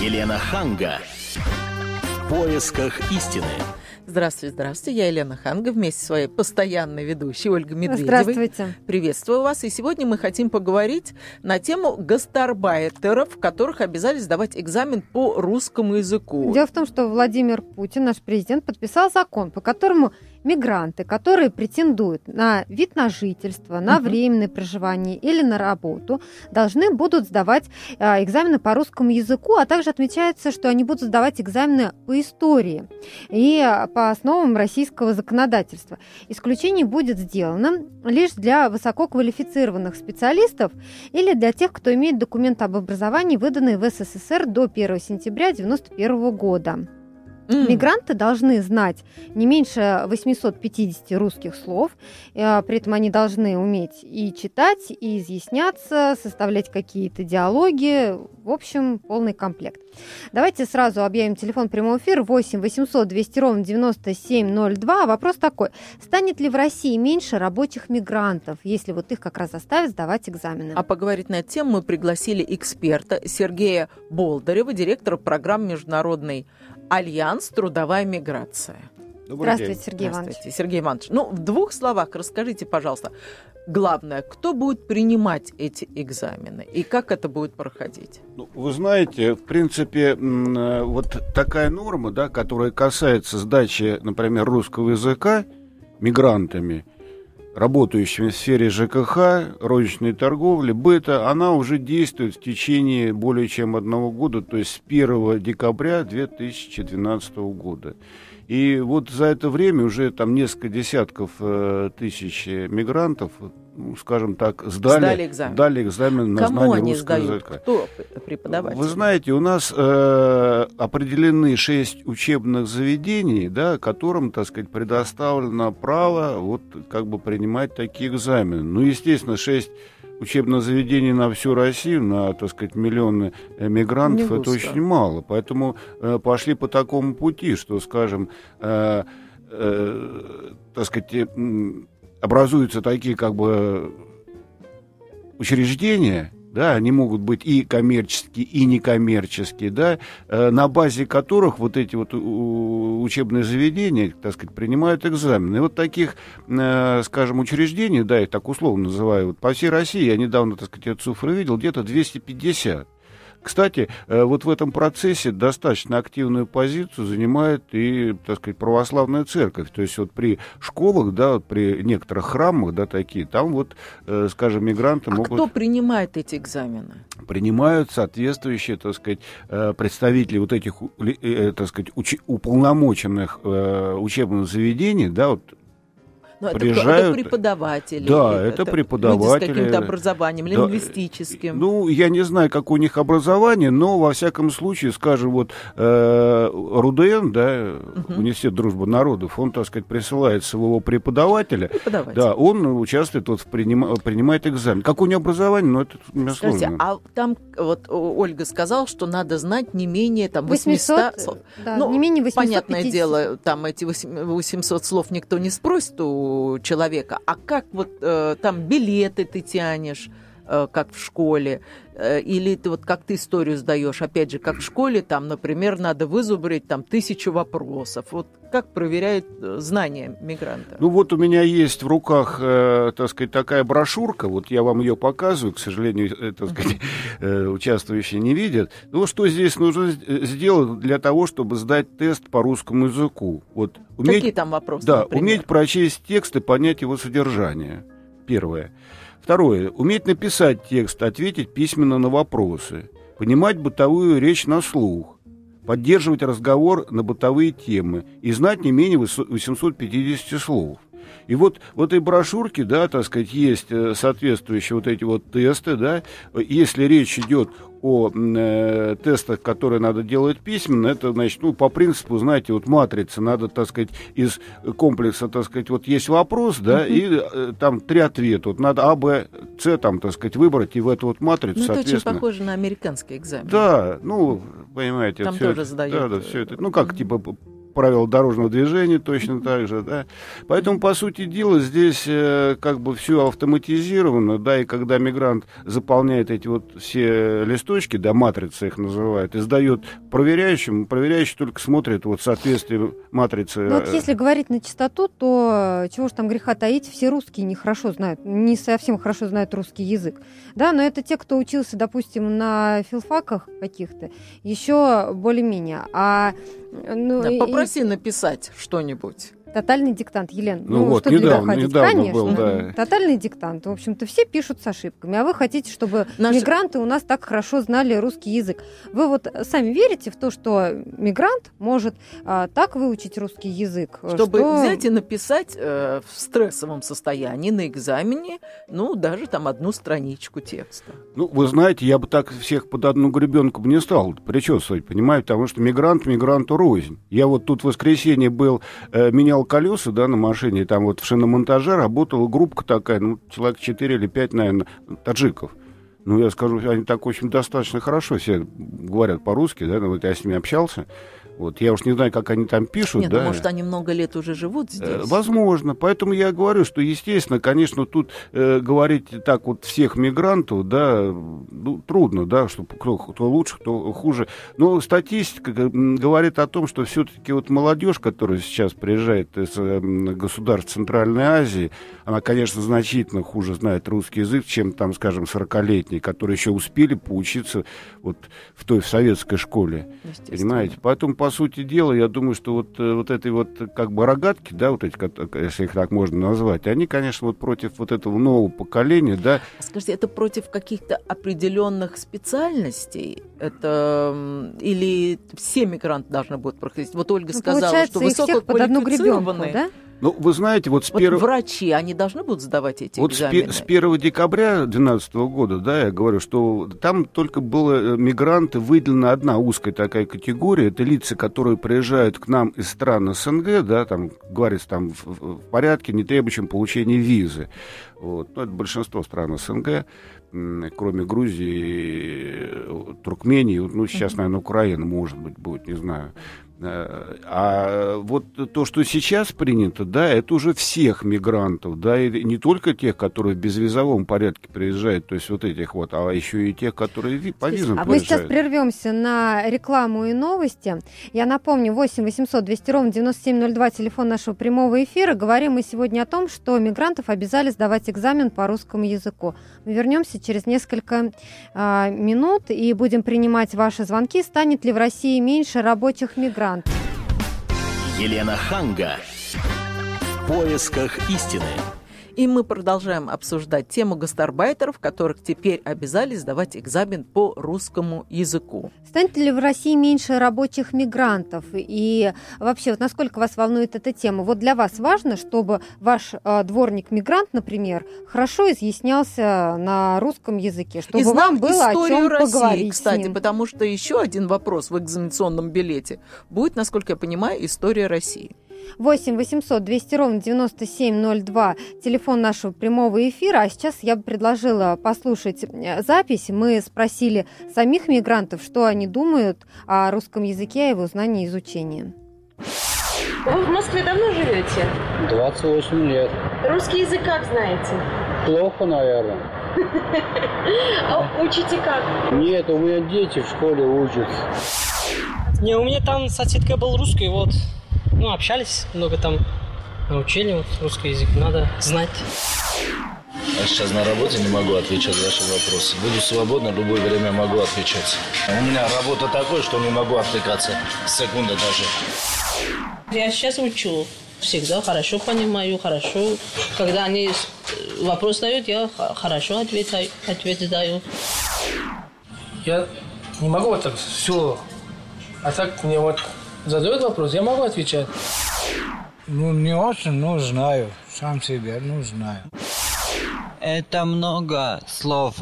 Елена Ханга. В поисках истины. Здравствуйте, здравствуйте. Я Елена Ханга вместе с своей постоянной ведущей Ольгой Медведевой. Здравствуйте. Приветствую вас. И сегодня мы хотим поговорить на тему гастарбайтеров, которых обязали сдавать экзамен по русскому языку. Дело в том, что Владимир Путин, наш президент, подписал закон, по которому мигранты, которые претендуют на вид на жительство, на Мгм. временное проживание или на работу, должны будут сдавать а, экзамены по русскому языку, а также отмечается, что они будут сдавать экзамены по истории и по основам российского законодательства. Исключение будет сделано лишь для высококвалифицированных специалистов или для тех, кто имеет документ об образовании, выданный в СССР до 1 сентября 1991 года. М. Мигранты должны знать не меньше 850 русских слов, э, при этом они должны уметь и читать, и изъясняться, составлять какие-то диалоги, в общем, полный комплект. Давайте сразу объявим телефон прямого эфира 8 800 200 ровно 9702. Вопрос такой, станет ли в России меньше рабочих мигрантов, если вот их как раз заставят сдавать экзамены? А поговорить на эту тему мы пригласили эксперта Сергея Болдырева, директора программы «Международный альянс. Трудовая миграция». Здравствуйте, Сергей Иванович. Здравствуйте, Сергей Иванович. Ну, в двух словах расскажите, пожалуйста, главное, кто будет принимать эти экзамены и как это будет проходить? Ну, вы знаете, в принципе, э, вот такая норма, да, которая касается сдачи, например, русского языка мигрантами, работающими в сфере ЖКХ, розничной торговли, быта, она уже действует в течение более чем одного года, то есть с 1 декабря 2012 года. И вот за это время уже там несколько десятков э, тысяч мигрантов, ну, скажем так, сдали, Сдали экзамен. дали экзамен на Кому знание они русского сдают? языка. Кто преподаватель? Вы знаете, у нас э, определены шесть учебных заведений, да, которым, так сказать, предоставлено право вот как бы принимать такие экзамены. Ну, естественно, шесть учебных заведений на всю Россию, на, так сказать, миллионы мигрантов, это очень мало. Поэтому э, пошли по такому пути, что, скажем, э, э, так сказать, образуются такие как бы учреждения, да, они могут быть и коммерческие, и некоммерческие, да, э, на базе которых вот эти вот учебные заведения, так сказать, принимают экзамены. И вот таких, э, скажем, учреждений, да, их так условно называю, вот по всей России, я недавно, так сказать, эту цифру видел, где-то 250. Кстати, э, вот в этом процессе достаточно активную позицию занимает и, так сказать, православная церковь. То есть вот при школах, да, вот при некоторых храмах, да, такие, там вот, э, скажем, мигранты А могут кто принимает эти экзамены? принимают соответствующие, так сказать, э, представители вот этих, так сказать, учи- уполномоченных учебных заведений, да, вот Ну, это, кто? Приезжают- это преподаватели. Да, или это Люди с преподаватели. каким-то образованием, Да, лингвистическим. Ну, я не знаю, как у них образование, но во всяком случае, скажем, вот э, РУДН, да, Мгм. Университет дружбы народов, он, так сказать, присылает своего преподавателя, Преподаватель. да, он участвует, вот, в принима- принимает экзамен. Как у него образование, ну, это у меня Скажите, сложно. а там вот Ольга сказала, что надо знать не менее там 800, 800, слов. да, Ну, не менее 850. Понятное дело, там эти 8 800 слов никто не спросит у человека. А как вот э, там билеты ты тянешь, как в школе, э, или ты вот как ты историю сдаешь, опять же, как в школе, там, например, надо вызубрить там тысячу вопросов. Вот как проверяют э, знания мигранта? Ну вот у меня есть в руках, э, так сказать, такая брошюрка, вот я вам ее показываю, к сожалению, э, так сказать, э, участвующие не видят. Ну что здесь нужно э, сделать для того, чтобы сдать тест по русскому языку? Вот уметь, Какие там вопросы? да, например? уметь прочесть текст и понять его содержание. Первое. Второе. Уметь написать текст, ответить письменно на вопросы. Понимать бытовую речь на слух. Поддерживать разговор на бытовые темы. И знать не менее высо- 850 слов. И вот в этой брошюрке, да, так сказать, есть э, соответствующие вот эти вот тесты, да. Если речь идет о э, тестах, которые надо делать письменно, это, значит, ну, по принципу, знаете, вот матрица, надо, так сказать, из комплекса, так сказать, вот есть вопрос, да, и э, там три ответа. Вот надо А, Б, С, там, так сказать, выбрать и в эту вот матрицу, Ну, это очень соответственно. похоже на американский экзамен. Да, ну, понимаете, Там тоже это, сдают, Да, да, э, все это. Ну, как, мгм. типа, правила дорожного движения точно так же, да. Поэтому, по сути дела, здесь э, как бы все автоматизировано, да, и когда мигрант заполняет эти вот все листочки, да, матрицы их называют, и сдает проверяющим, проверяющий только смотрит вот соответствие матрицы. Ну, вот э, если говорить на чистоту, то э, чего ж там греха таить, все русские нехорошо знают, не совсем хорошо знают русский язык. Да, но это те, кто учился, допустим, на филфаках каких-то, еще более-менее. А ну, Да, попроси написать что-нибудь. Тотальный диктант, Елена. Ну вот, что недавно- ходить, недавно конечно. был, да. Тотальный диктант. В общем-то, все пишут с ошибками. А вы хотите, чтобы Наши- мигранты у нас так хорошо знали русский язык. Вы вот сами верите в то, что мигрант может а, так выучить русский язык? Чтобы что- взять и написать э, в стрессовом состоянии на экзамене, ну, даже там одну страничку текста. Ну, вы знаете, я бы так всех под одну гребенку бы не стал причесывать, понимаете, потому что мигрант мигранту рознь. Я вот тут в воскресенье был, э, менял колеса, да, на машине, там вот в шиномонтаже работала группа такая, ну, человек 4 или 5, наверное, таджиков. Ну, я скажу, они так очень достаточно хорошо все говорят по-русски, да, ну, вот я с ними общался. Вот, я уж не знаю, как они там пишут, Нет, да. ну, может, они много лет уже живут здесь. Э, Возможно. Поэтому я говорю, что, естественно, конечно, тут э, говорить так вот всех мигрантов, да, ну, трудно, да, что кто, кто лучше, кто хуже. Но статистика м, говорит о том, что все-таки вот молодежь, которая сейчас приезжает из э, государств Центральной Азии, она, конечно, значительно хуже знает русский язык, чем там, скажем, 40-летние, которые еще успели поучиться вот в той в советской школе. Понимаете? Поэтому, по сути дела, я думаю, что вот, э, вот этой вот э, как бы рогатки, да, вот эти, кот- если их так можно назвать, они, конечно, вот против вот этого нового поколения, да, Скажите, это против каких-то определенных специальностей? Это или все мигранты должны будут проходить? Вот Ольга Ну, сказала, что всех под одну гребенку, высококвалифицированные. да? Ну, вы знаете, вот с Вот первого... врачи, они должны будут сдавать эти Вот с, пе- экзамены? с 1 декабря 2012 года, да, я говорю, что там только было э, мигранты, выделена одна узкая такая категория, это лица, которые приезжают к нам из стран СНГ, да, там, говорится, там, в, в- порядке, не требующем получения визы. Вот. Ну, это большинство стран СНГ, кроме Грузии, э, Туркмении, вот, ну, сейчас, наверное, Украина, может быть, будет, не знаю. Э, А вот то, что сейчас принято, да, это уже всех мигрантов, да, и не только тех, которые в безвизовом порядке приезжают, то есть вот этих вот, а еще и тех, которые по визам А мы сейчас прервемся на рекламу и новости. Я напомню, 8 800 200 ровно 9702, телефон нашего прямого эфира. Говорим мы сегодня о том, что мигрантов обязали сдавать экзамен по русскому языку. Мы вернемся через несколько а, минут и будем принимать ваши звонки. Станет ли в России меньше рабочих мигрантов? Елена Ханга. В поисках истины. И мы продолжаем обсуждать тему гастарбайтеров, которых теперь обязали сдавать экзамен по русскому языку. Станет ли в России меньше рабочих мигрантов? И вообще, вот насколько вас волнует эта тема? Вот для вас важно, чтобы ваш э, дворник-мигрант, например, хорошо изъяснялся на русском языке, чтобы И знал вам было о историю чем России, поговорить с кстати, ним. потому что еще один вопрос в экзаменационном билете будет, насколько я понимаю, история России. 8 800 200 ровно 9702, телефон нашего прямого эфира. А сейчас я бы предложила послушать э, запись. Мы спросили самих мигрантов, что они думают о русском языке, о его знании и изучении. Вы в Москве давно живете? 28 лет. Русский язык как знаете? Плохо, наверное. А учите как? Нет, у меня дети в школе учатся. Не, у меня там соседка был русский, вот. Ну, общались много там, научили, вот, русский язык надо знать. Я сейчас на работе не могу отвечать на ваши вопросы. Буду свободно, в любое время могу отвечать. У меня работа такой, что не могу отвлекаться. Секунда даже. Я сейчас учу. Всегда хорошо понимаю, хорошо. Когда они с- вопрос дают, я хорошо отвечаю, ответ даю. Я не могу вот так все. А так мне вот задают вопрос, я могу отвечать. Ну, не очень, но знаю. Сам себя, ну, знаю. Это много слов.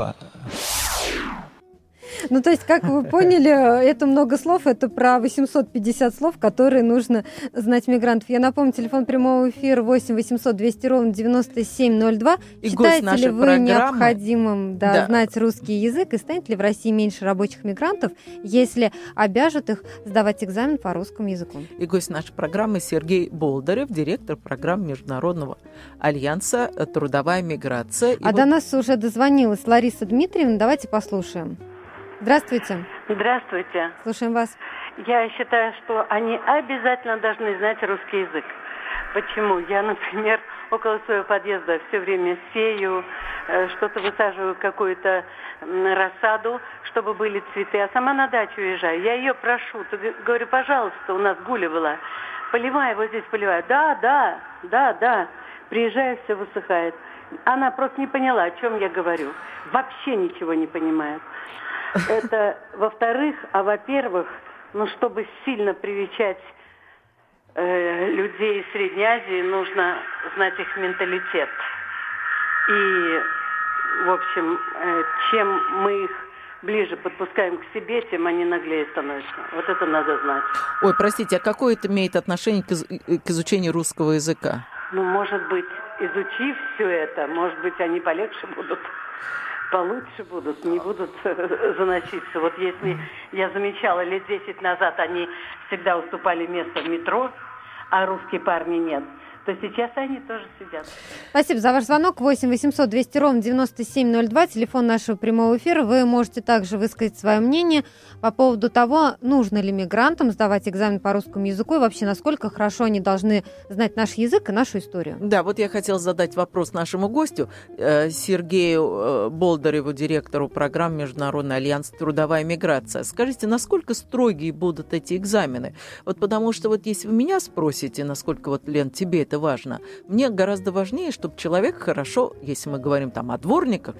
Ну, то есть, как вы поняли, это много слов, это про 850 слов, которые нужно знать мигрантов. Я напомню, телефон прямого эфира 8 800 200 ровно 9702. И Считаете ли вы программы- необходимым да, Да. знать русский язык и станет ли в России меньше рабочих мигрантов, если обяжут их сдавать экзамен по русскому языку? И гость нашей программы Сергей Болдырев, директор программы Международного альянса «Трудовая миграция». И А вот- до нас уже дозвонилась Лариса Дмитриевна. Давайте послушаем. Здравствуйте. Здравствуйте. Слушаем вас. Я считаю, что они обязательно должны знать русский язык. Почему? Я, например, около своего подъезда все время сею, э, что-то высаживаю, какую-то рассаду, чтобы были цветы, а сама на дачу уезжаю. Я ее прошу, говорю, пожалуйста, у нас гуля была, поливай, вот здесь поливай. Да, да, да, да. Приезжаю, все высыхает. Она просто не поняла, о чем я говорю. Вообще ничего не понимает. Это во-вторых, а во-первых, ну, чтобы сильно привечать э, людей из Средней Азии, нужно знать их менталитет. И, в общем, э, чем мы их ближе подпускаем к себе, тем они наглее становятся. Вот это надо знать. Ой, простите, а какое это имеет отношение к, из- к изучению русского языка? Ну, может быть, изучив все это, может быть, они полегче будут, получше будут, не будут заноситься. Вот если я замечала, лет 10 назад они всегда уступали место в метро, а русские парни нет, то сейчас они тоже сидят. Спасибо за ваш звонок. 8 800 200 ровно 9702, телефон нашего прямого эфира. Вы можете также высказать свое мнение по поводу того, нужно ли мигрантам сдавать экзамен по русскому языку и вообще, насколько хорошо они должны знать наш язык и нашу историю. Да, вот я хотела задать вопрос нашему гостю, э, Сергею э, Болдыреву, директору программы Международный альянс «Трудовая миграция». Скажите, насколько строгие будут эти экзамены? Вот потому что вот если вы меня спросите, насколько вот, Лен, тебе это важно, мне гораздо важнее, чтобы человек хорошо, если мы говорим там о дворниках,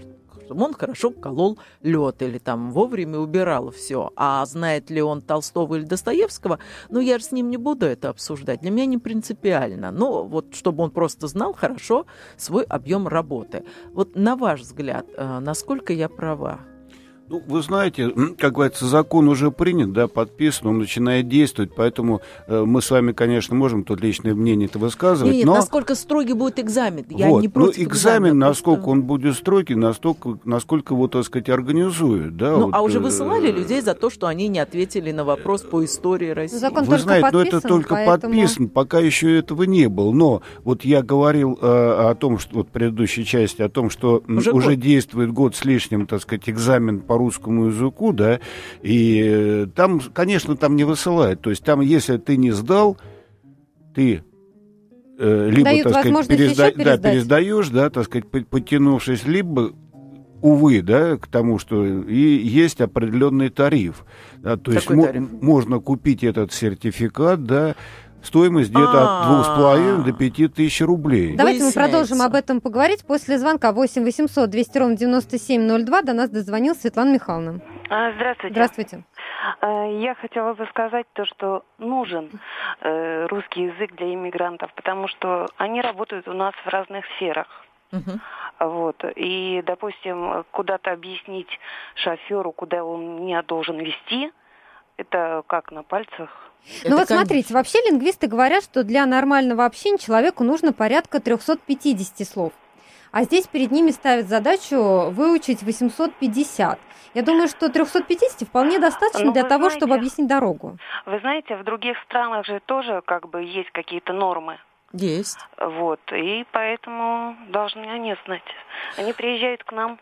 чтобы он хорошо колол лед или там вовремя убирал все. А знает ли он Толстого или Достоевского, ну, я же с ним не буду это обсуждать. Для меня не принципиально. Но вот чтобы он просто знал хорошо свой объем работы. Вот на ваш взгляд, э, насколько я права? Ну, вы знаете, как говорится, закон уже принят, да, подписан, он начинает действовать, поэтому э, мы с вами, конечно, можем тут личное мнение это высказывать, Нет, но... насколько строгий будет экзамен? Я вот. не ну, против экзамен, экзамена, насколько просто- он будет строгий, настолько, насколько его, так сказать, организуют, да. Ну, вот, а уже э, высылали людей за то, что они не ответили на вопрос по истории России. Закон Вы только знаете, но это подписан, только поэтому- подписан, пока еще этого не было. Но вот я говорил э, о том, что вот в предыдущей части, о том, что Уже уже, год. действует год с лишним, так сказать, экзамен по русскому языку, да, и э, там, конечно, там не высылают. То есть там, если ты не сдал, ты э, либо, Дают так сказать, еще да, пересдаешь, да, так сказать, по- подтянувшись, либо увы, да, к тому, что и есть определенный тариф. Да, то есть Какой мо- тариф? можно купить этот сертификат, да, стоимость где-то от А. двух с половиной до пяти тысяч рублей. Давайте мы продолжим об этом поговорить после звонка 8 800 200 ровно 9702. До нас дозвонилась Светлана Михайловна. А, Здравствуйте. Здравствуйте. А, Я хотела бы сказать то, что нужен э, русский язык для иммигрантов, потому что они работают у нас в разных сферах. Мгм. Вот. И, допустим, куда-то объяснить шоферу, куда он меня должен вести, это как на пальцах. Ну Это вот как- смотрите, вообще лингвисты говорят, что для нормального общения человеку нужно порядка 350 слов. А здесь перед ними ставят задачу выучить 850. Я думаю, что 350 вполне достаточно Ну, для того, знаете- чтобы объяснить дорогу. Вы знаете, в других странах же тоже как бы есть какие-то нормы. Есть. Вот. И поэтому должны они знать. Они приезжают к нам.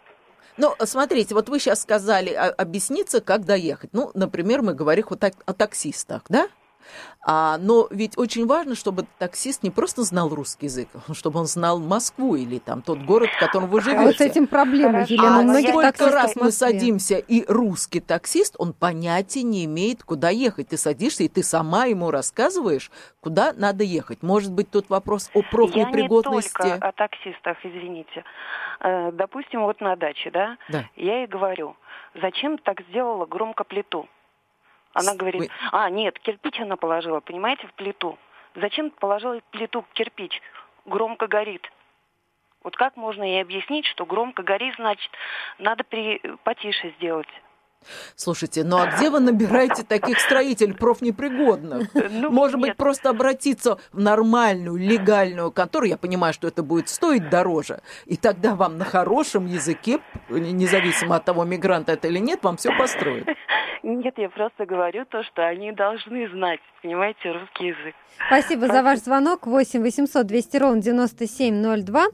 Ну, смотрите, вот вы сейчас сказали а, объясниться, как доехать. Ну, например, мы говорим о, так- о таксистах, да? А, но ведь очень важно, чтобы таксист не просто знал русский язык, чтобы он знал Москву или там тот город, в котором вы живете. А вот с этим проблема. Елена. А многих сколько раз мы садимся, и русский таксист, он понятия не имеет, куда ехать. Ты садишься, и ты сама ему рассказываешь, куда надо ехать. Может быть, тут вопрос о Я не профнепригодности. только о таксистах, извините. Э, Допустим, вот на даче, да, Да. я ей говорю, зачем так сделала громко плиту? Она говорит, вы- а, нет, кирпич она положила, понимаете, в плиту. Зачем положила плиту в кирпич? Громко горит. Вот как можно ей объяснить, что громко горит, значит, надо при... потише сделать? Слушайте, ну а где вы набираете таких строителей профнепригодных? Ну, Может быть, нет. просто обратиться в нормальную, легальную контору, я понимаю, что это будет стоить дороже, и тогда вам на хорошем языке, независимо от того, мигрант это или нет, вам все построят. Нет, я просто говорю то, что они должны знать, понимаете, русский язык. Спасибо за ваш звонок. 8 800 200 ровно 9702.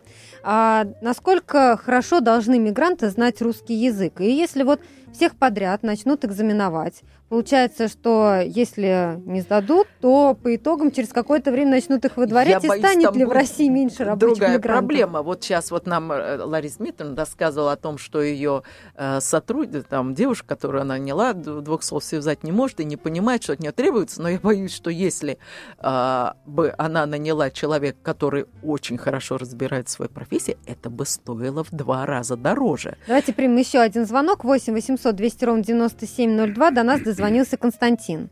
А насколько хорошо должны мигранты знать русский язык? И если вот всех подряд начнут экзаменовать, получается, что если не сдадут, то по итогам через какое-то время начнут их выдворять. Я и боюсь, станет ли в России меньше рабочих Другая мигрантов? проблема. Вот сейчас вот нам э, Лариса Дмитриевна рассказывала о том, что ее э, сотрудник, там, девушка, которую она наняла, двух слов связать не может и не понимает, что от нее требуется. Но я боюсь, что если э, бы она наняла человека, который очень хорошо разбирается в своей профессии, это бы стоило в два раза дороже. Давайте примем еще один звонок. 8 800 200 ровно 9702. До нас дозвонился Константин.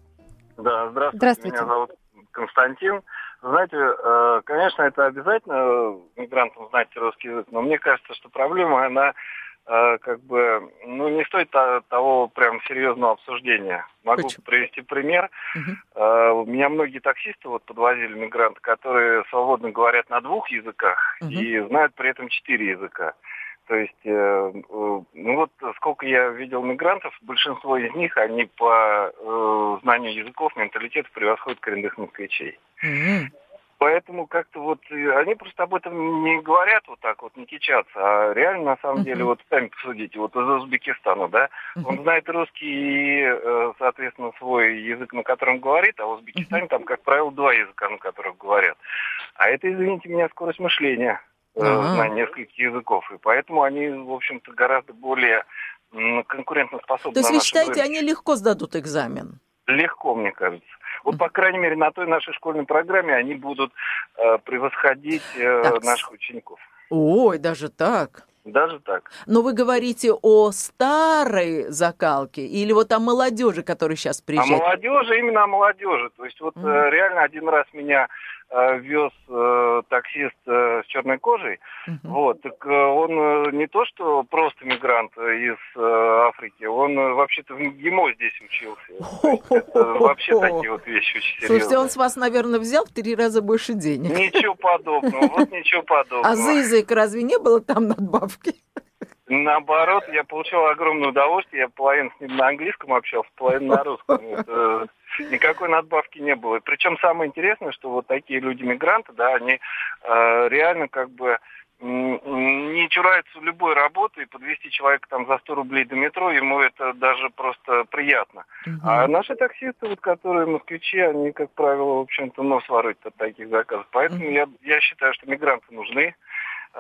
Да, здравствуйте. Здравствуйте. Меня зовут Константин. Знаете, э, конечно, это обязательно э, мигрантам знать русский язык, но мне кажется, что проблема, она э, как бы, ну, не стоит то- того прям серьезного обсуждения. Могу Почему? привести пример. Э, У меня многие таксисты вот подвозили мигранты, которые свободно говорят на двух языках и знают при этом четыре языка. То есть, э, э, ну вот сколько я видел мигрантов, большинство из них, они по э, знанию языков, менталитета превосходят коренных москвичей. Поэтому как-то вот э, они просто об этом не говорят вот так вот, не кичатся, а реально на самом деле вот сами посудите, вот из Узбекистана, да, он знает русский и, э, соответственно, свой язык, на котором говорит, а в Узбекистане там, как правило, два языка, на которых говорят. А это, извините меня, скорость мышления, э, Ага. знание нескольких языков, и поэтому они, в общем-то, гораздо более конкурентоспособны То есть на вы считаете, рынке. они легко сдадут экзамен? Легко, мне кажется. Вот, по крайней мере, на той нашей школьной программе они будут э, превосходить э, Так, наших учеников. Ой, даже так. Даже так. Но вы говорите о старой закалке или вот о молодежи, которая сейчас приезжает? молодежи, именно о молодежи. То есть вот э, реально один раз меня э, вез э, таксист э, с черной кожей. Вот, так э, он э, не то, что просто мигрант э, из э, Африки, он э, вообще-то в МГИМО здесь учился. Это вообще такие вот вещи очень серьезные. Слушайте, он с вас, наверное, взял в три раза больше денег. Ничего подобного, вот ничего подобного. А за язык разве не было там надбавки? Наоборот, я получил огромное удовольствие. Я половину с ним на английском общался, половину на русском. Это, никакой надбавки не было. Причем самое интересное, что вот такие люди-мигранты, да, они э, реально как бы не чураются любой работы, и подвести человека там за 100 рублей до метро, ему это даже просто приятно. А наши таксисты, вот, которые москвичи, они, как правило, в общем-то, нос воротят от таких заказов. Поэтому я, я считаю, что мигранты нужны.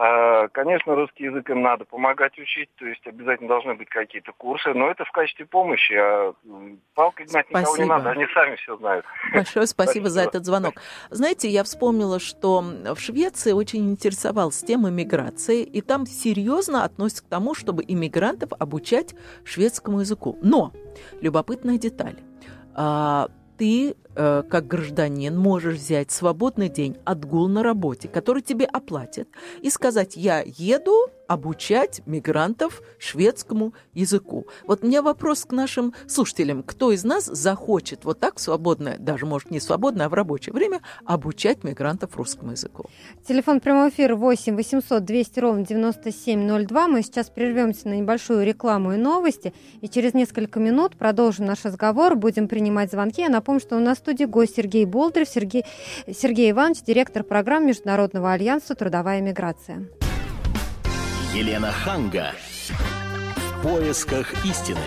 А, Конечно, русский язык им надо помогать учить, то есть обязательно должны быть какие-то курсы, но это в качестве помощи, а палкой гнать никого не Спасибо. надо, они сами все знают. Большое спасибо за этот звонок. Знаете, я вспомнила, что в Швеции очень интересовалась тема миграции, и там серьезно относятся к тому, чтобы иммигрантов обучать шведскому языку. Но любопытная деталь. Ты, э, как гражданин, можешь взять свободный день отгул на работе, который тебе оплатят, и сказать, я еду обучать мигрантов шведскому языку. Вот у меня вопрос к нашим слушателям. Кто из нас захочет вот так в свободное, даже, может, не свободное, а в рабочее время обучать мигрантов русскому языку? Телефон прямого эфира 8 800 200 ровно 9702. Мы сейчас прервемся на небольшую рекламу и новости. И через несколько минут продолжим наш разговор. Будем принимать звонки. Я напомню, что у нас в студии гость Сергей Болдырев. Сергей, Сергей Иванович, директор программ Международного альянса «Трудовая миграция». Елена Ханга. В поисках истины.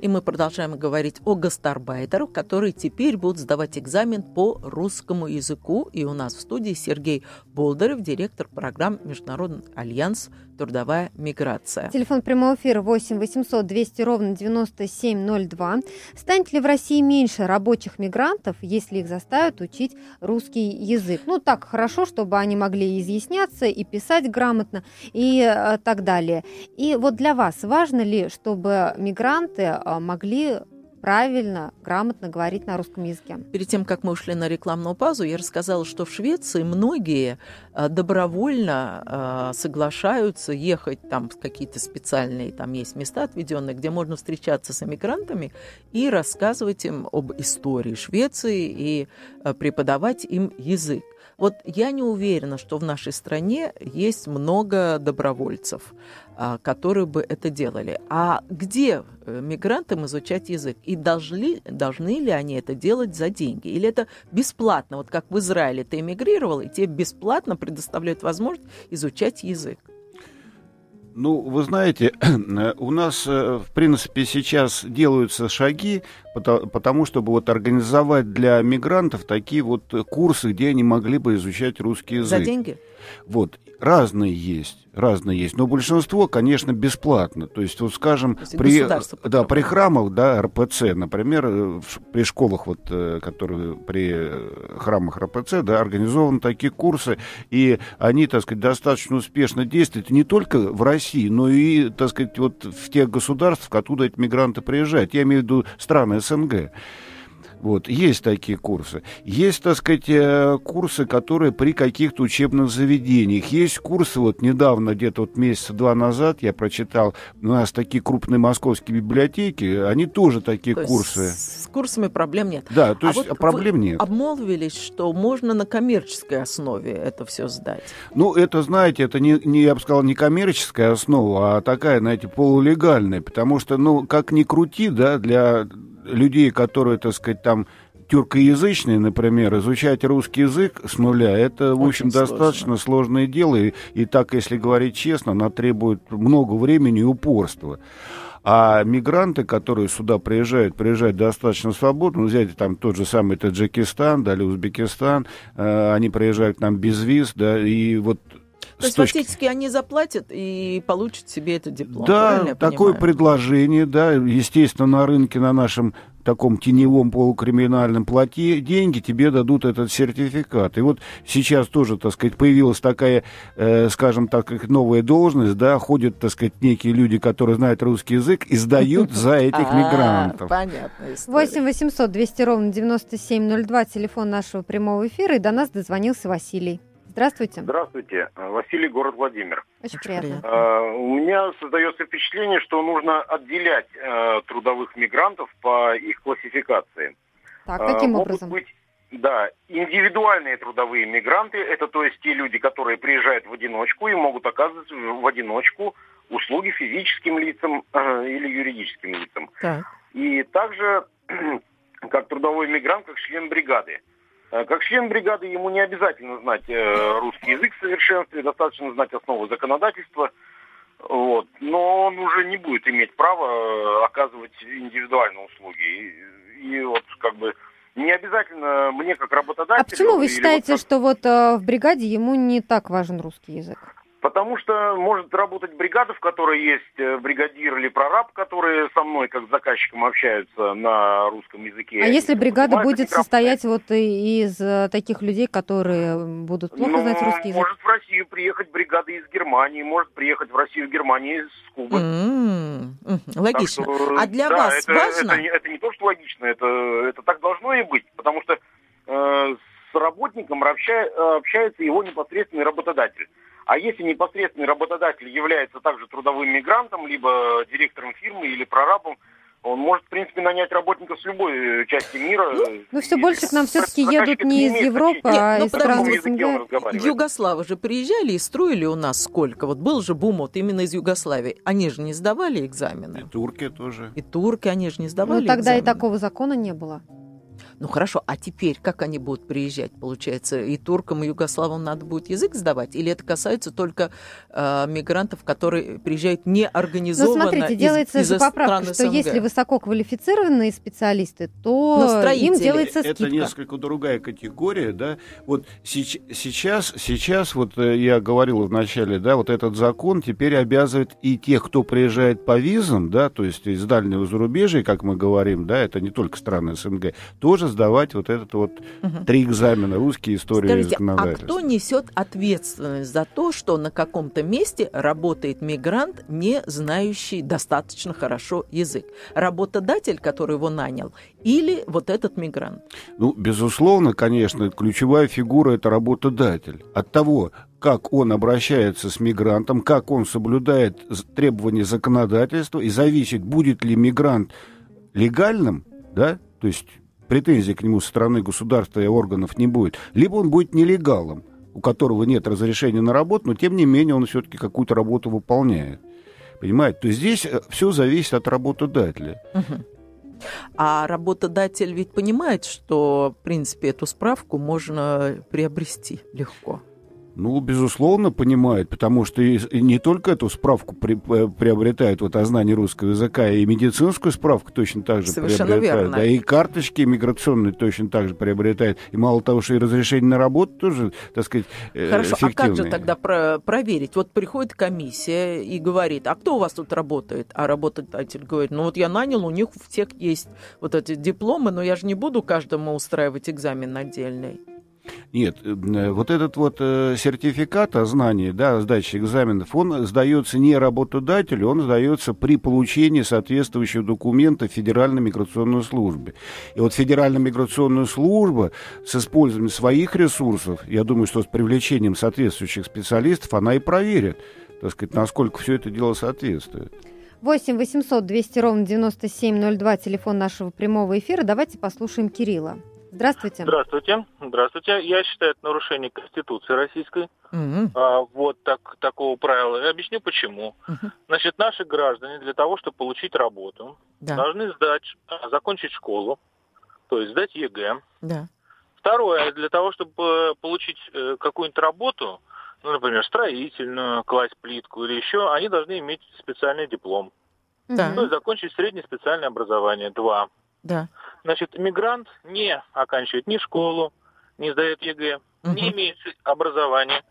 И мы продолжаем говорить о гастарбайтерах, которые теперь будут сдавать экзамен по русскому языку. И у нас в студии Сергей Болдырев, директор программ Международный альянс «Трудовая миграция». Телефон прямого эфира 8 800 200 ровно 9702. Станет ли в России меньше рабочих мигрантов, если их заставят учить русский язык? Ну, так хорошо, чтобы они могли изъясняться и писать грамотно и э, так далее. И вот для вас важно ли, чтобы мигранты э, могли правильно, грамотно говорить на русском языке. Перед тем, как мы ушли на рекламную паузу, я рассказала, что в Швеции многие э, добровольно э, соглашаются ехать там в какие-то специальные, там есть места отведенные, где можно встречаться с эмигрантами и рассказывать им об истории Швеции и э, преподавать им язык. Вот я не уверена, что в нашей стране есть много добровольцев, а, которые бы это делали. А где э, мигрантам изучать язык? И должны, должны ли они это делать за деньги? Или это бесплатно? Вот как в Израиле ты эмигрировал, и тебе бесплатно предоставляют возможность изучать язык. Ну, вы знаете, у нас, э, в принципе, сейчас делаются шаги потому, чтобы вот организовать для мигрантов такие вот курсы, где они могли бы изучать русский язык. За деньги? Вот. Разные есть, разные есть. Но большинство, конечно, бесплатно. То есть, вот скажем, есть при, да, при храмах, да, РПЦ, например, э, при школах, вот, э, которые при э, храмах РПЦ, да, организованы такие курсы, и они, так сказать, достаточно успешно действуют не только в России, но и, так сказать, вот в тех государствах, откуда эти мигранты приезжают. Я имею в виду страны СНГ. Вот, есть такие курсы. Есть, так сказать, э, курсы, которые при каких-то учебных заведениях. Есть курсы, вот недавно, где-то вот месяца два назад, я прочитал, у нас такие крупные московские библиотеки, они тоже такие то курсы. С, с курсами проблем нет. Да, то а есть вот проблем нет. обмолвились, что можно на коммерческой основе это все сдать. Ну, это, знаете, это не, не, я бы сказал, не коммерческая основа, а такая, знаете, полулегальная, потому что, ну, как ни крути, да, для людей, которые, так сказать, там тюркоязычные, например, изучать русский язык с нуля, это, в общем, Очень достаточно сложно. сложное дело. И, и так, если говорить честно, она требует много времени и упорства. А мигранты, которые сюда приезжают, приезжают достаточно свободно. Ну, взять там тот же самый Таджикистан, да, или Узбекистан, э, они приезжают к нам без виз, да, и вот то есть точки... фактически они заплатят и получат себе этот диплом. Да, такое понимаю? предложение, да, естественно, на рынке на нашем таком теневом полукриминальном плате деньги, тебе дадут этот сертификат. И вот сейчас тоже, так сказать, появилась такая, э, скажем так, новая должность, да, ходят, так сказать, некие люди, которые знают русский язык и сдают за этих а, мигрантов. Понятно. 8 800 200 ровно 9702, телефон нашего прямого эфира, и до нас дозвонился Василий. Здравствуйте. Здравствуйте. Василий, город Владимир. Очень приятно. Uh, у меня создается впечатление, что нужно отделять uh, трудовых мигрантов по их классификации. Так, каким uh, образом? Быть, да, индивидуальные трудовые мигранты, это то есть те люди, которые приезжают в одиночку и могут оказывать в одиночку услуги физическим лицам или юридическим лицам. Так. И также как трудовой мигрант, как член бригады. Э, как член бригады ему не обязательно знать э, русский язык в совершенстве, достаточно знать основы законодательства. Вот. Но он уже не будет иметь права э, оказывать индивидуальные услуги. И, и вот как бы не обязательно мне как работодателю... А почему вы считаете, вот, что вот э, в бригаде ему не так важен русский язык? Потому что может работать бригада, в которой есть э, бригадир или прораб, которые со мной как с заказчиком общаются на русском языке. А если бригада будет состоять вот из э, таких людей, которые будут плохо ну, знать русский язык? Может в Россию приехать бригада из Германии, может приехать в Россию Германии с Кубы. Mm-hmm. Логично. Что, а для да, вас это, важно? Это, это, это не то, что логично, это, это так должно и быть, потому что э, с работником обща, общается его непосредственный работодатель. А если непосредственный работодатель является также трудовым мигрантом, либо директором фирмы или прорабом, он может, в принципе, нанять работников с любой э, части мира. Ну, ну, все больше к нам все-таки едут не из Европы, а из стран СНГ. Югославы же приезжали и строили у нас сколько? Вот был же бум вот именно из Югославии. Они же не сдавали экзамены. И турки тоже. И турки, они же не сдавали Ну, тогда экзамены. и такого закона не было. Ну хорошо, а теперь как они будут приезжать? Получается, и туркам, и югославам надо будет язык сдавать? Или это касается только э, мигрантов, которые приезжают неорганизованно Ну смотрите, делается из, же поправка, что если высококвалифицированные специалисты, то им делается скидка. Это несколько другая категория, да. Вот сейчас, сейчас, вот э, я говорил в начале, да, вот этот закон теперь обязывает и тех, кто приезжает по визам, да, то есть из дальнего зарубежья, как мы говорим, да, это не только страны СНГ, тоже даже сдавать вот этот вот угу. три экзамена, русский, история Скажите, и законодательство. а кто несет ответственность за то, что на каком-то месте работает мигрант, не знающий достаточно хорошо язык? Работодатель, который его нанял, или вот этот мигрант? Ну, безусловно, конечно, ключевая фигура – это работодатель. От того, как он обращается с мигрантом, как он соблюдает требования законодательства, и зависит, будет ли мигрант легальным, да, то есть претензий к нему со стороны государства и органов не будет, либо он будет нелегалом, у которого нет разрешения на работу, но тем не менее он все-таки какую-то работу выполняет. Понимаете? То есть здесь э, все зависит от работодателя. А работодатель ведь понимает, что, в принципе, эту справку можно приобрести легко. Ну, безусловно, понимает, потому что и, не только эту справку при, э, приобретают вот о знании русского языка, и медицинскую справку точно так же Совершенно приобретают. Верно. Да, и карточки миграционные точно так же приобретают. И мало того, что и разрешение на работу тоже, так сказать, э, Хорошо, а как же тогда про проверить? Вот приходит комиссия и говорит, а кто у вас тут работает? А работодатель говорит, ну вот я нанял, у них у всех есть вот эти дипломы, но я же не буду каждому устраивать экзамен отдельный. Нет, э, вот этот вот э, сертификат о знании, да, о сдаче экзаменов, он сдается не работодателю, он сдается при получении соответствующего документа Федеральной миграционной службе. И вот Федеральная миграционная служба с использованием своих ресурсов, я думаю, что с привлечением соответствующих специалистов, она и проверит, так сказать, насколько все это дело соответствует. 8 800 200 ровно 9702, телефон нашего прямого эфира. Давайте послушаем Кирилла. Здравствуйте. Здравствуйте. Здравствуйте. Я считаю это нарушение Конституции российской. Угу. А, вот так, такого правила. Я объясню почему. Угу. Значит, наши граждане для того, чтобы получить работу, да. должны сдать, а, закончить школу, то есть сдать ЕГЭ. Да. Второе, для того, чтобы получить э, какую-нибудь работу, ну, например, строительную, класть плитку или еще, они должны иметь специальный диплом. Да. То есть закончить среднее специальное образование. Два. Да. Значит, мигрант не оканчивает ни школу, не сдает ЕГЭ, угу. не имеет образования,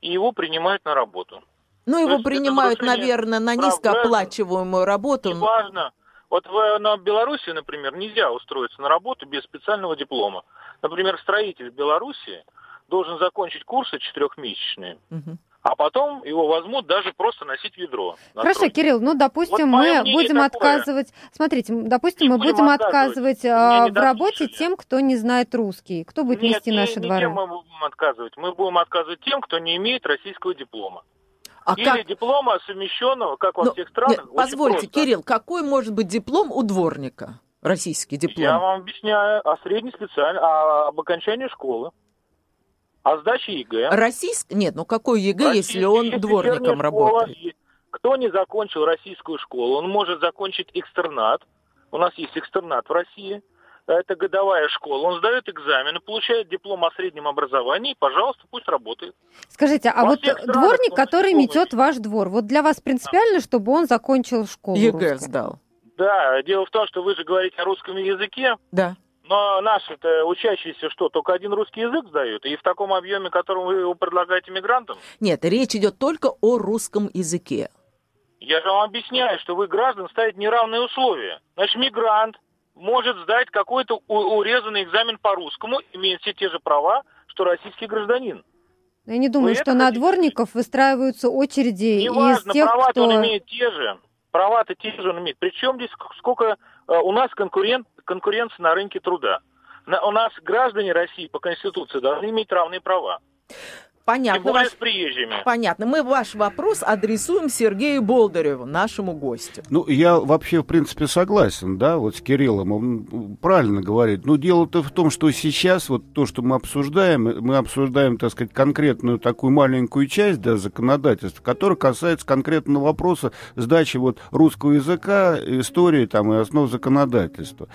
и его принимают на работу. Ну, его принимают, наверное, на низкооплачиваемую работу. Неважно. Вот в, на Беларуси, например, нельзя устроиться на работу без специального диплома. Например, строитель в Беларуси должен закончить курсы четырехмесячные. Угу а потом его возьмут даже просто носить ведро. Хорошо, стройке. Кирилл, ну, допустим, вот мы будем такое. отказывать, смотрите, допустим, не мы будем отказывать, отказывать в работе тем, кто не знает русский. Кто будет Нет, нести не, наши не дворы? Тем мы будем отказывать. Мы будем отказывать тем, кто не имеет российского диплома. А Или как... диплома совмещенного, как во ну, всех странах. Нет, позвольте, просто. Кирилл, какой может быть диплом у дворника? Российский диплом. Я вам объясняю о средней специальной, об окончании школы. А сдача ЕГЭ? Российск? Нет, ну какой ЕГЭ, Российский, если он дворником работает? Кто не закончил российскую школу, он может закончить экстернат. У нас есть экстернат в России. Это годовая школа. Он сдает экзамены, получает диплом о среднем образовании, и, пожалуйста, пусть работает. Скажите, а Во вот дворник, который метет ваш двор, вот для вас принципиально, чтобы он закончил школу? ЕГЭ русскую? сдал. Да, дело в том, что вы же говорите о русском языке. Да. Но наши-то учащиеся что, только один русский язык сдают? И в таком объеме, котором вы его предлагаете мигрантам? Нет, речь идет только о русском языке. Я же вам объясняю, что вы граждан ставите неравные условия. Значит, мигрант может сдать какой-то урезанный экзамен по-русскому, имеет все те же права, что российский гражданин. Я не думаю, вы что на дворников выстраиваются очереди не из важно, тех, права кто... он имеет те же. Права-то те же он имеет. Причем здесь сколько у нас конкурент, конкуренция на рынке труда. У нас граждане России по Конституции должны иметь равные права. Понятно. Тем более ваш... с приезжими. Понятно. Мы ваш вопрос адресуем Сергею Болдыреву, нашему гостю. Ну, я вообще, в принципе, согласен, да, вот с Кириллом. Он правильно говорит. Но дело-то в том, что сейчас вот то, что мы обсуждаем, мы обсуждаем, так сказать, конкретную такую маленькую часть, да, законодательства, которая касается конкретного вопроса сдачи вот русского языка, истории там и основ законодательства.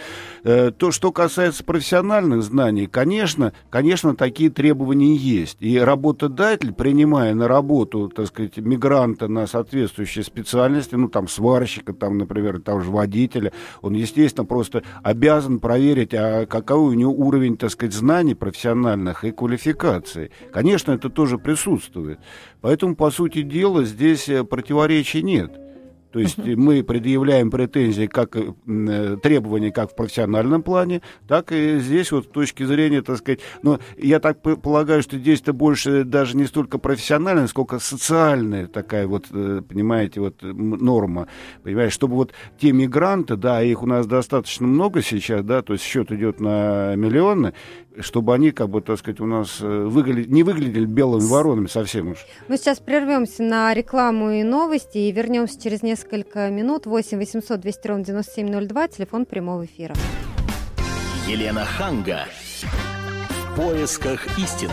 Э, то, что касается профессиональных знаний, конечно, конечно, такие требования есть. И работа работодатель, принимая на работу, так сказать, мигранта на соответствующие специальности, ну, там, сварщика, там, например, того же водителя, он, естественно, просто обязан проверить, а какой у него уровень, так сказать, знаний профессиональных и квалификации. Конечно, это тоже присутствует. Поэтому, по сути дела, здесь э, противоречий нет. То есть мы предъявляем претензии, как э, требования как в профессиональном плане, так и здесь вот с точки зрения, так сказать, но я так полагаю, что здесь-то больше даже не столько профессиональная, сколько социальная такая вот, э, понимаете, вот норма, понимаете, чтобы вот те мигранты, да, их у нас достаточно много сейчас, да, то есть счет идет на миллионы, чтобы они, как бы, так сказать, у нас э, выглядели, не выглядели белыми воронами совсем уж. Мы сейчас прервемся на рекламу и новости и вернемся через несколько минут. 8 800 200 ровно 9702, телефон прямого эфира. Елена Ханга. В поисках истины.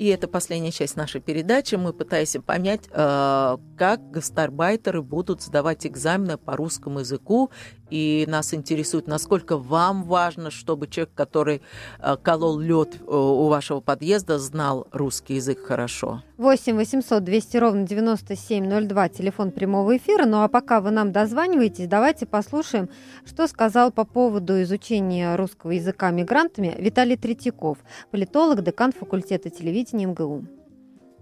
И это последняя часть нашей передачи. Мы пытаемся понять, э, как гастарбайтеры будут сдавать экзамены по русскому языку. И нас интересует, насколько вам важно, чтобы человек, который э, колол лед э, у вашего подъезда, знал русский язык хорошо. 8 800 200 ровно 9702, телефон прямого эфира. Ну а пока вы нам дозваниваетесь, давайте послушаем, что сказал по поводу изучения русского языка мигрантами Виталий Третьяков, политолог, декан факультета телевидения МГУ.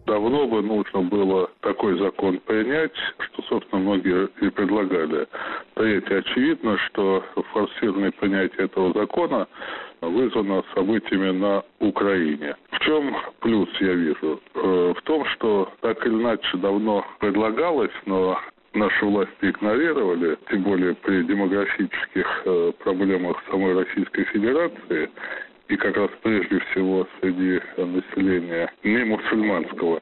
Давно бы нужно было такой закон принять, что, собственно, многие и предлагали. Третье, очевидно, что форсированное принятие этого закона вызвано событиями на Украине. В чем плюс я вижу? Э, в том, что так или иначе давно предлагалось, но наши власти игнорировали, тем более при демографических э, проблемах самой Российской Федерации, и как раз прежде всего среди населения не мусульманского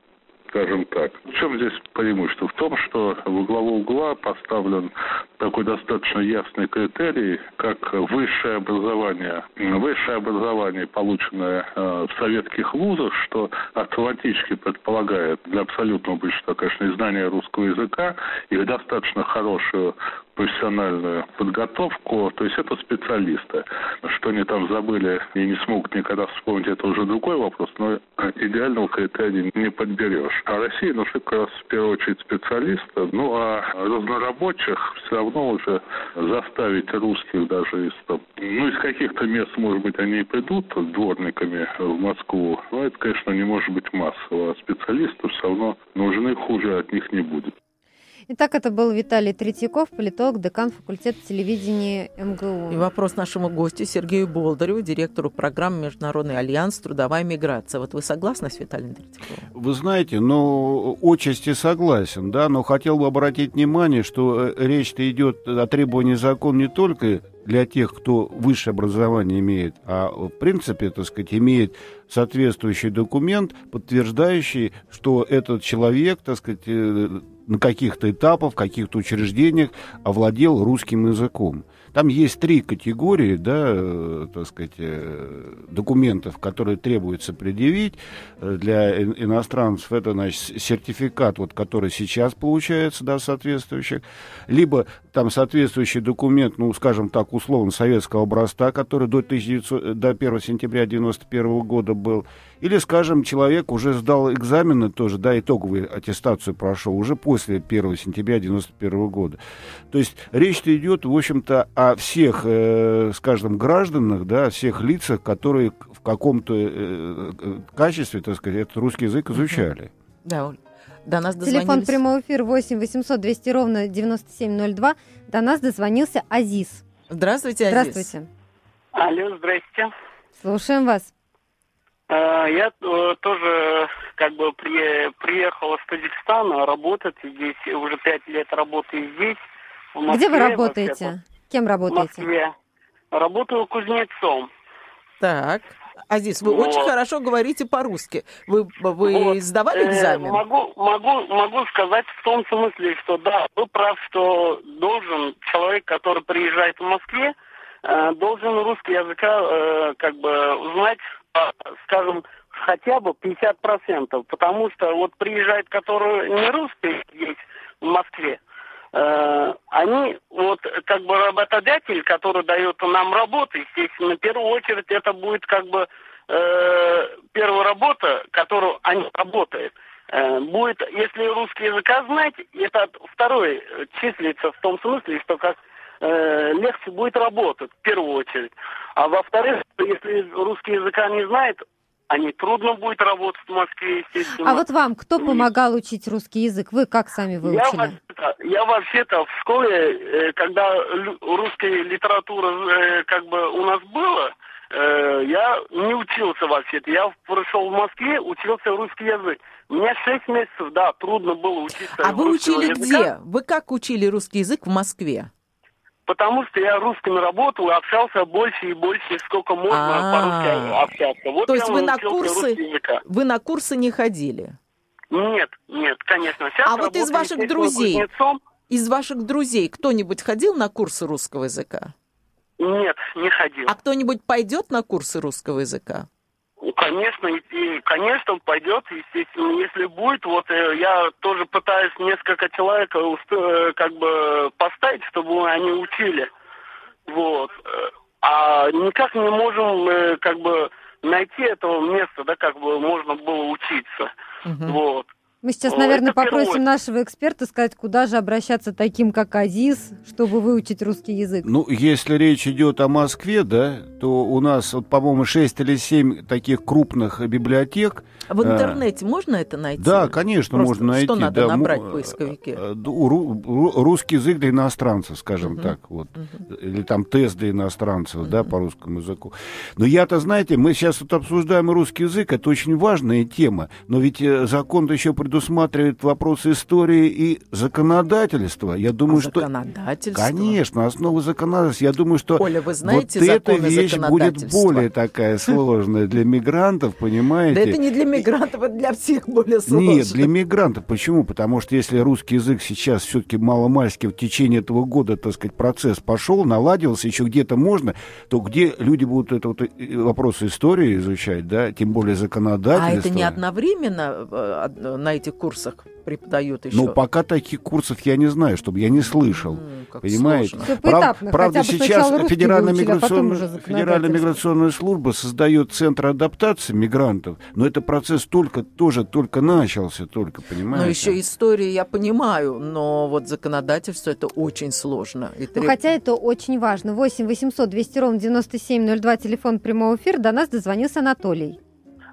скажем так. В чем здесь преимущество? В том, что в главу угла поставлен такой достаточно ясный критерий, как высшее образование. Высшее образование, полученное э, в советских вузах, что автоматически предполагает для абсолютного большинства, конечно, и знание русского языка, и достаточно хорошую профессиональную подготовку, то есть это специалисты. Что они там забыли и не смогут никогда вспомнить, это уже другой вопрос, но идеального критерия не подберешь. А России нужны как раз в первую очередь специалисты, ну а разнорабочих все равно уже заставить русских даже из, там, ну, из каких-то мест, может быть, они и придут дворниками в Москву, но это, конечно, не может быть массово, а специалисты все равно нужны, хуже от них не будет. Итак, это был Виталий Третьяков, политолог, декан факультета телевидения МГУ. И вопрос нашему гостю Сергею Болдыреву, директору программы «Международный альянс. Трудовая миграция». Вот вы согласны с Виталием Третьяковым? Вы знаете, ну, отчасти согласен, да, но хотел бы обратить внимание, что э, речь-то идет о требовании закона не только для тех, кто высшее образование имеет, а в принципе, так сказать, имеет соответствующий документ, подтверждающий, что этот человек, так сказать, э, на каких-то этапах, в каких-то учреждениях овладел русским языком. Там есть три категории, да, э, так сказать, э, документов, которые требуется предъявить э, для иностранцев. Это, значит, сертификат, вот, который сейчас получается, да, соответствующих, либо там соответствующий документ, ну, скажем так, условно, советского образца, который до, 1900, до 1 сентября 1991 года был, или, скажем, человек уже сдал экзамены тоже, да, итоговую аттестацию прошел уже после 1 сентября 1991 года. То есть речь идет, в общем-то, о всех, э, скажем, гражданах, да, всех лицах, которые в каком-то э, э, качестве, так сказать, этот русский язык изучали. Да, до нас дозвонились... Телефон прямого эфира 8 800 200 ровно 9702. До нас дозвонился Азиз. Здравствуйте, Азиз. Здравствуйте. Алло, здрасте. Слушаем вас. Я тоже как бы при, приехал из Таджикистана работать здесь, уже пять лет работаю здесь. Москве, Где вы работаете? Кем работаете? В Москве. Работаю кузнецом. Так. Азиз, вы вот. очень хорошо говорите по-русски. Вы, вы вот. сдавали э, экзамен? Э, могу, могу, могу сказать в том смысле, что да, вы прав, что должен человек, который приезжает в Москве, э, должен русский языка э, как бы узнать, скажем, хотя бы 50%, потому что вот приезжает, который не русский здесь, в Москве, Э, они, вот как бы работодатель, который дает нам работу, естественно, в первую очередь это будет как бы э, первая работа, которую они работают. Э, будет, если русский языка знать, это второй числится в том смысле, что как э, легче будет работать в первую очередь. А во-вторых, если русский языка не знает, а не трудно будет работать в Москве, естественно. А вот вам кто помогал учить русский язык? Вы как сами Я, выучили? вообще-то- я вообще-то в школе, э, когда русская литература э, как бы у нас была, я не учился вообще-то. Я пришел в Москве, учился русский язык. Мне шесть месяцев, да, трудно было учиться А вы учили языка, где? Вы как учили русский язык в Москве? Потому что я русскими работал и общался больше и больше, сколько можно по-русски общаться. Вот То есть вы на курсы, вы на курсы не ходили? Нет, нет, конечно. Сейчас А вот из ваших друзей, кузнецом. из ваших друзей кто-нибудь ходил на курсы русского языка? Нет, не ходил. А кто-нибудь пойдет на курсы русского языка? Конечно, и, конечно, пойдет, естественно, если будет. Вот э, я тоже пытаюсь несколько человек э, как бы поставить, чтобы они учили. Вот. А никак не можем э, как бы найти этого места, да, как бы можно было учиться. Вот. Мы сейчас, Ну, наверное, это первое. попросим нашего эксперта сказать, куда же обращаться таким, как Азиз, чтобы выучить русский язык. Ну, если речь идет о Москве, да, то у нас, вот, по-моему, 6 или 7 таких крупных библиотек. В э, интернете можно это найти? Да, конечно, Просто можно найти. Что надо да, набрать в поисковике? ру- русский язык для иностранцев, скажем так, вот. Или там тест для иностранцев, да, по русскому языку. Но я-то, знаете, мы сейчас вот обсуждаем русский язык, это очень важная тема, но ведь э, закон еще предусматривает вопросы истории и законодательства. Я думаю, что... законодательство? Конечно, основы законодательства. Я думаю, что Оля, вы знаете вот эта вещь будет более такая сложная для мигрантов, понимаете? Да это не для мигрантов, это для всех более сложно. Нет, для мигрантов. Почему? Потому что если русский язык сейчас все-таки маломальски в течение этого года, так сказать, процесс пошел, наладился, еще где-то можно, то где люди будут это вот, э, вопросы истории изучать, да, тем более А законодательство. это не одновременно э, на этих курсах преподают еще? Ну, пока таких курсов я не знаю, чтобы я не слышал. как Понимаете? Прав- правда, сейчас Федеральная, выучили, а миграционная, Федеральная законодательство. миграционная служба создает центр адаптации мигрантов, но это процесс только, тоже только начался, только, понимаете? Но еще истории я понимаю, но вот законодательство это очень сложно. И Ну, треб- хотя это очень важно. 8 800 200 ровно 9702, телефон прямого эфира. До нас дозвонился Анатолий.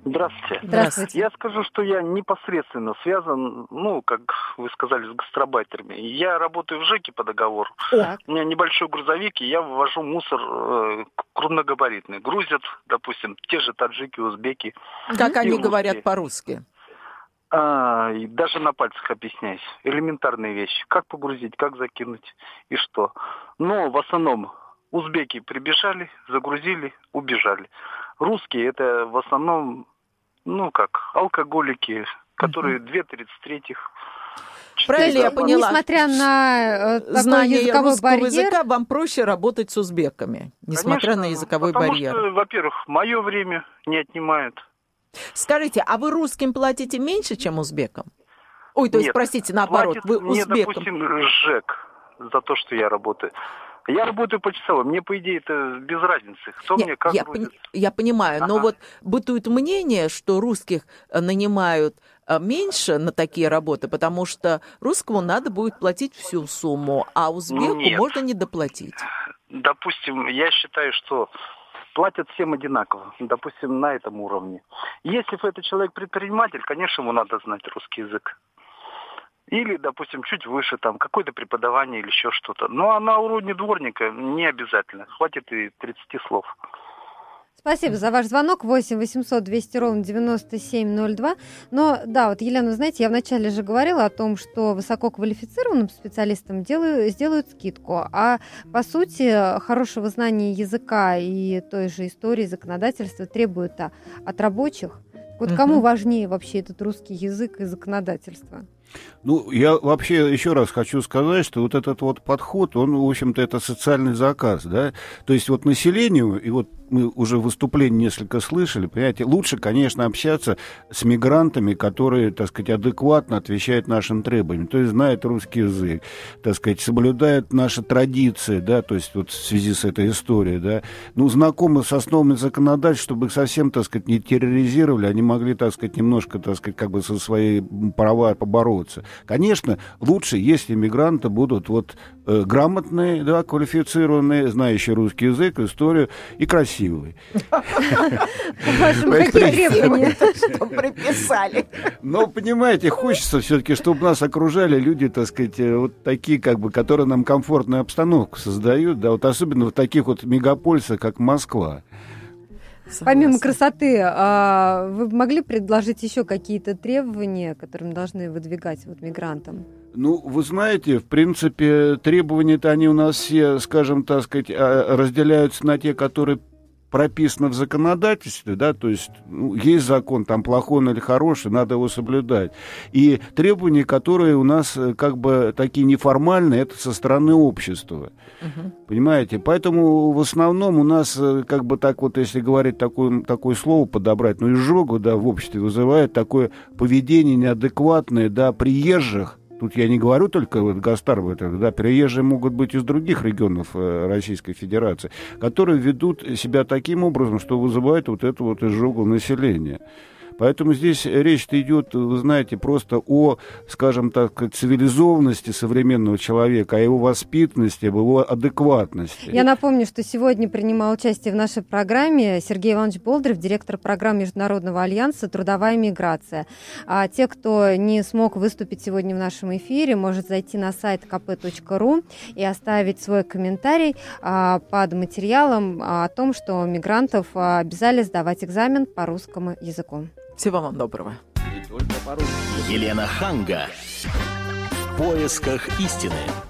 Здравствуйте. Здравствуйте. Я скажу, что я непосредственно связан, ну, как вы сказали, с гастробайтерами. Я работаю в ЖЭКе по договору. Так. У меня небольшой грузовик, и я вывожу мусор э, крупногабаритный. Грузят, допустим, те же таджики, узбеки. Как они русские. говорят по-русски? А, и даже на пальцах объясняюсь. Элементарные вещи. Как погрузить, как закинуть и что. Но в основном узбеки прибежали, загрузили, убежали. Русские это в основном, ну как, алкоголики, которые две тридцать третьих. Правильно я поняла? Несмотря на э, Знание языковой русского барьер, языка, вам проще работать с узбеками, несмотря Конечно, на языковой потому барьер. Что, во-первых, мое время не отнимает. Скажите, а вы русским платите меньше, чем узбекам? Ой, то есть, Нет, простите, наоборот, платит вы мне, узбекам. допустим, ЖЭК за то, что я работаю. Я работаю почасово. Мне, по идее, это без разницы. Кто Не, мне как я, грузит. пони- я понимаю, но Ага. вот бытует мнение, что русских э, нанимают э, меньше на такие работы, потому что русскому надо будет платить всю сумму, а узбеку Нет. можно не доплатить. Допустим, я считаю, что платят всем одинаково. Допустим, на этом уровне. Если это человек предприниматель, конечно, ему надо знать русский язык. Или, допустим, чуть выше, там, какое-то преподавание или еще что-то. Ну, а на уровне дворника не обязательно. Хватит и 30 слов. Спасибо за ваш звонок. 8 800 200 ровно 9702. Но да, вот, Елена, знаете, я вначале же говорила о том, что высококвалифицированным специалистам делаю, сделают скидку. А по сути, хорошего знания языка и той же истории, законодательства требуют от рабочих. Вот кому важнее вообще этот русский язык и законодательство? Ну, я вообще еще раз хочу сказать, что вот этот вот подход, он, в общем-то, это социальный заказ, да. То есть вот населению, и вот мы уже выступление несколько слышали, понимаете, лучше, конечно, общаться с мигрантами, которые, так сказать, адекватно отвечают нашим требованиям, то есть знают русский язык, так сказать, соблюдают наши традиции, да, то есть вот в связи с этой историей, да, ну, знакомы с основами законодательства, чтобы их совсем, так сказать, не терроризировали, они могли, так сказать, немножко, так сказать, как бы со свои права побороть. вернется. Конечно, лучше, если мигранты будут вот э, грамотные, да, квалифицированные, знающие русский язык, историю и красивые. Какие требования? Что приписали? Но, понимаете, хочется все-таки, чтобы нас окружали люди, так сказать, э, вот такие, как бы, которые нам комфортную обстановку создают, да, вот особенно в таких вот мегаполисах, как Москва. Помимо красоты, а, вы могли предложить еще какие-то требования, которые мы должны выдвигать вот мигрантам? Ну, вы знаете, в принципе, требования-то они у нас все, скажем так сказать, а, разделяются на те, которые прописано в законодательстве, да, то есть ну, есть закон, там плохой он или хороший, надо его соблюдать. И требования, которые у нас э, как бы такие неформальные, это со стороны общества. Угу. Понимаете? Поэтому в основном у нас э, как бы так вот, если говорить такое, такое слово подобрать, ну, изжогу, да, в обществе вызывает такое поведение неадекватное, да, приезжих, Тут я не говорю только вот Гастарб, да, приезжие могут быть из других регионов э, Российской Федерации, которые ведут себя таким образом, что вызывает вот эту вот изжогу населения. Поэтому здесь речь идет, вы знаете, просто о, скажем так, цивилизованности современного человека, о его воспитанности, об его адекватности. Я напомню, что сегодня принимал участие в нашей программе Сергей Иванович Болдырев, директор программы Международного альянса «Трудовая миграция». А те, кто не смог выступить сегодня в нашем эфире, может зайти на сайт kp.ru и оставить свой комментарий а, под материалом о том, что мигрантов обязали сдавать экзамен по русскому языку. Всего вам доброго. Елена Ханга. В поисках истины.